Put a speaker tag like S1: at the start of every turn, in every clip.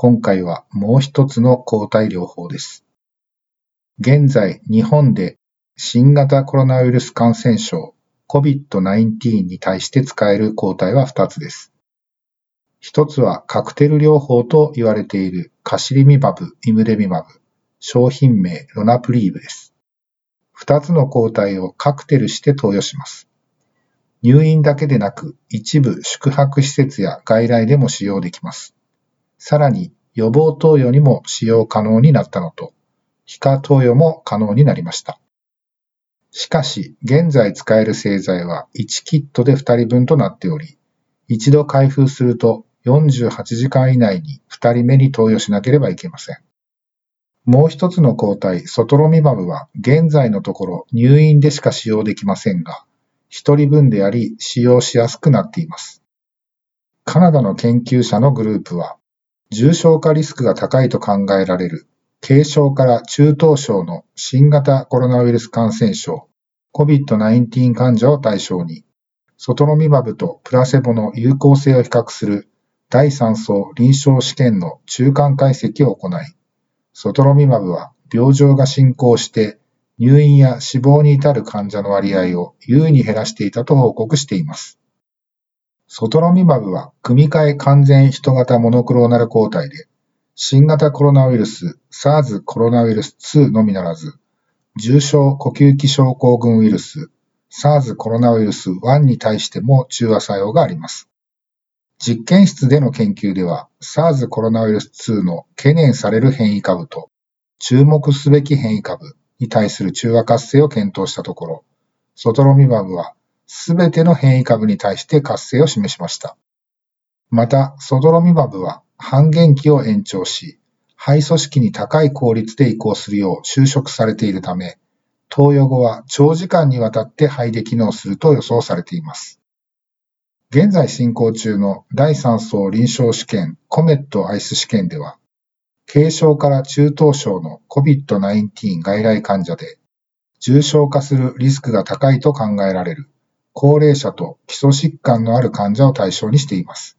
S1: 今回はもう一つの抗体療法です。現在、日本で新型コロナウイルス感染症 COVID-19 に対して使える抗体は2つです。一つはカクテル療法と言われているカシリミバブ、イムデビマブ、商品名ロナプリーブです。二つの抗体をカクテルして投与します。入院だけでなく一部宿泊施設や外来でも使用できます。さらに予防投与にも使用可能になったのと、皮下投与も可能になりました。しかし、現在使える製剤は1キットで2人分となっており、一度開封すると48時間以内に2人目に投与しなければいけません。もう一つの抗体、ソトロミマブは現在のところ入院でしか使用できませんが、1人分であり使用しやすくなっています。カナダの研究者のグループは、重症化リスクが高いと考えられる軽症から中等症の新型コロナウイルス感染症 COVID-19 患者を対象に、ソトロミマブとプラセボの有効性を比較する第3層臨床試験の中間解析を行い、ソトロミマブは病状が進行して入院や死亡に至る患者の割合を優位に減らしていたと報告しています。ソトロミマブは組み換え完全人型モノクローナル抗体で、新型コロナウイルス SARS コロナウイルス2のみならず、重症呼吸器症候群ウイルス SARS コロナウイルス1に対しても中和作用があります。実験室での研究では SARS コロナウイルス2の懸念される変異株と注目すべき変異株に対する中和活性を検討したところ、ソトロミマブはすべての変異株に対して活性を示しました。また、ソドロミマブは半減期を延長し、肺組織に高い効率で移行するよう収縮されているため、投与後は長時間にわたって肺で機能すると予想されています。現在進行中の第3層臨床試験コメットアイス試験では、軽症から中等症の COVID-19 外来患者で重症化するリスクが高いと考えられる高齢者と基礎疾患のある患者を対象にしています。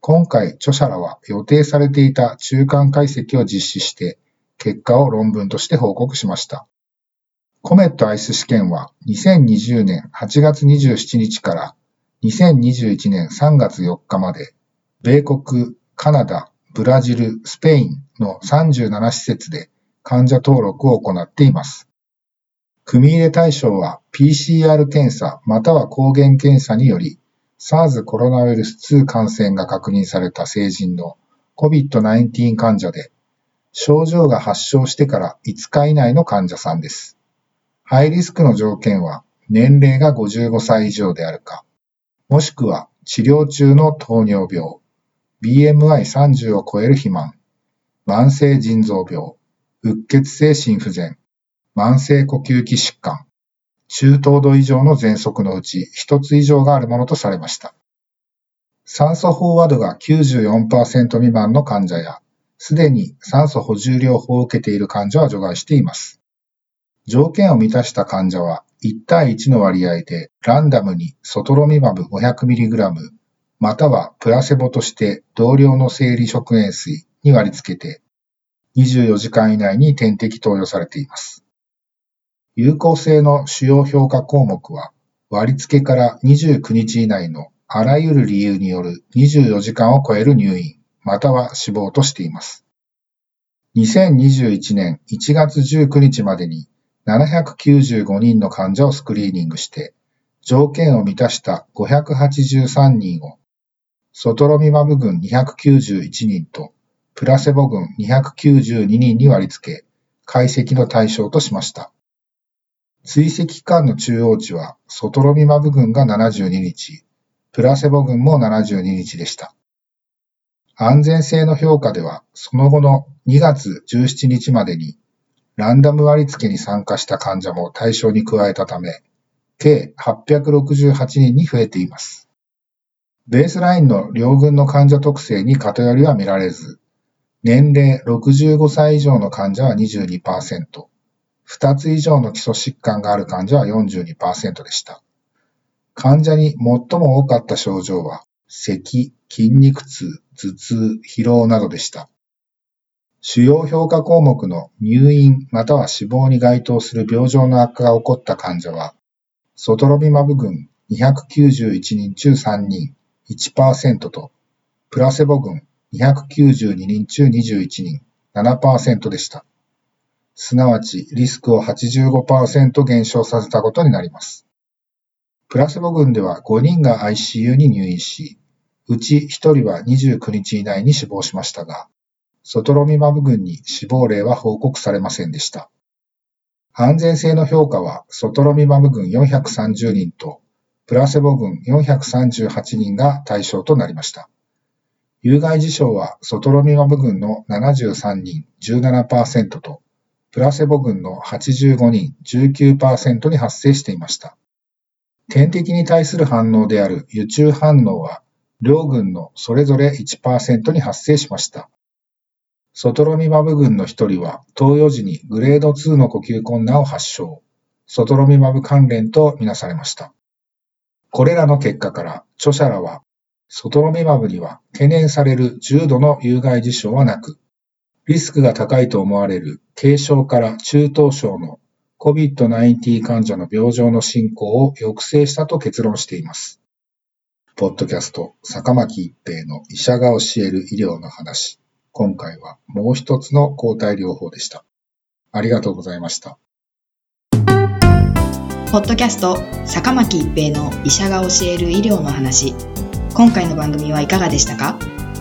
S1: 今回、著者らは予定されていた中間解析を実施して、結果を論文として報告しました。コメットアイス試験は2020年8月27日から2021年3月4日まで、米国、カナダ、ブラジル、スペインの37施設で患者登録を行っています。組入れ対象は PCR 検査または抗原検査により SARS コロナウイルス2感染が確認された成人の COVID-19 患者で、症状が発症してから5日以内の患者さんです。ハイリスクの条件は年齢が55歳以上であるか、もしくは治療中の糖尿病、BMI30 を超える肥満、慢性腎臓病、うっ血性心不全、慢性呼吸器疾患、中等度以上の喘息のうち1つ以上があるものとされました。酸素飽和度が94%未満の患者や、すでに酸素補充療法を受けている患者は除外しています。条件を満たした患者は1対1の割合でランダムにソトロミマブ 500mg またはプラセボとして同量の生理食塩水に割り付けて24時間以内に点滴投与されています。有効性の主要評価項目は、割付から29日以内のあらゆる理由による24時間を超える入院、または死亡としています。2021年1月19日までに795人の患者をスクリーニングして、条件を満たした583人を、ソトロミマブ群291人と、プラセボ群292人に割り付け、解析の対象としました。追跡期間の中央値は、ソトロミマブ群が72日、プラセボ群も72日でした。安全性の評価では、その後の2月17日までに、ランダム割付に参加した患者も対象に加えたため、計868人に増えています。ベースラインの両軍の患者特性に偏りは見られず、年齢65歳以上の患者は22%、2つ以上の基礎疾患がある患者は42%でした。患者に最も多かった症状は、咳、筋肉痛、頭痛、疲労などでした。主要評価項目の入院または死亡に該当する病状の悪化が起こった患者は、ソトロビマブ群291人中3人、1%と、プラセボ群292人中21人、7%でした。すなわち、リスクを85%減少させたことになります。プラセボ群では5人が ICU に入院し、うち1人は29日以内に死亡しましたが、ソトロミマブ群に死亡例は報告されませんでした。安全性の評価は、ソトロミマブ群430人と、プラセボ群438人が対象となりました。有害事象はソトロミマブ群の73人17%と、プラセボ群の85人19%に発生していました。点滴に対する反応である輸中反応は、両群のそれぞれ1%に発生しました。ソトロミマブ群の1人は、投与時にグレード2の呼吸困難を発症、ソトロミマブ関連とみなされました。これらの結果から、著者らはソトロミマブには懸念される重度の有害事象はなく、リスクが高いと思われる軽症から中等症の COVID-19 患者の病状の進行を抑制したと結論しています。ポッドキャスト、坂巻一平の医者が教える医療の話。今回はもう一つの抗体療法でした。ありがとうございました。
S2: ポッドキャスト、坂巻一平の医者が教える医療の話。今回の番組はいかがでしたか？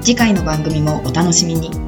S2: 次回の番組もお楽しみに。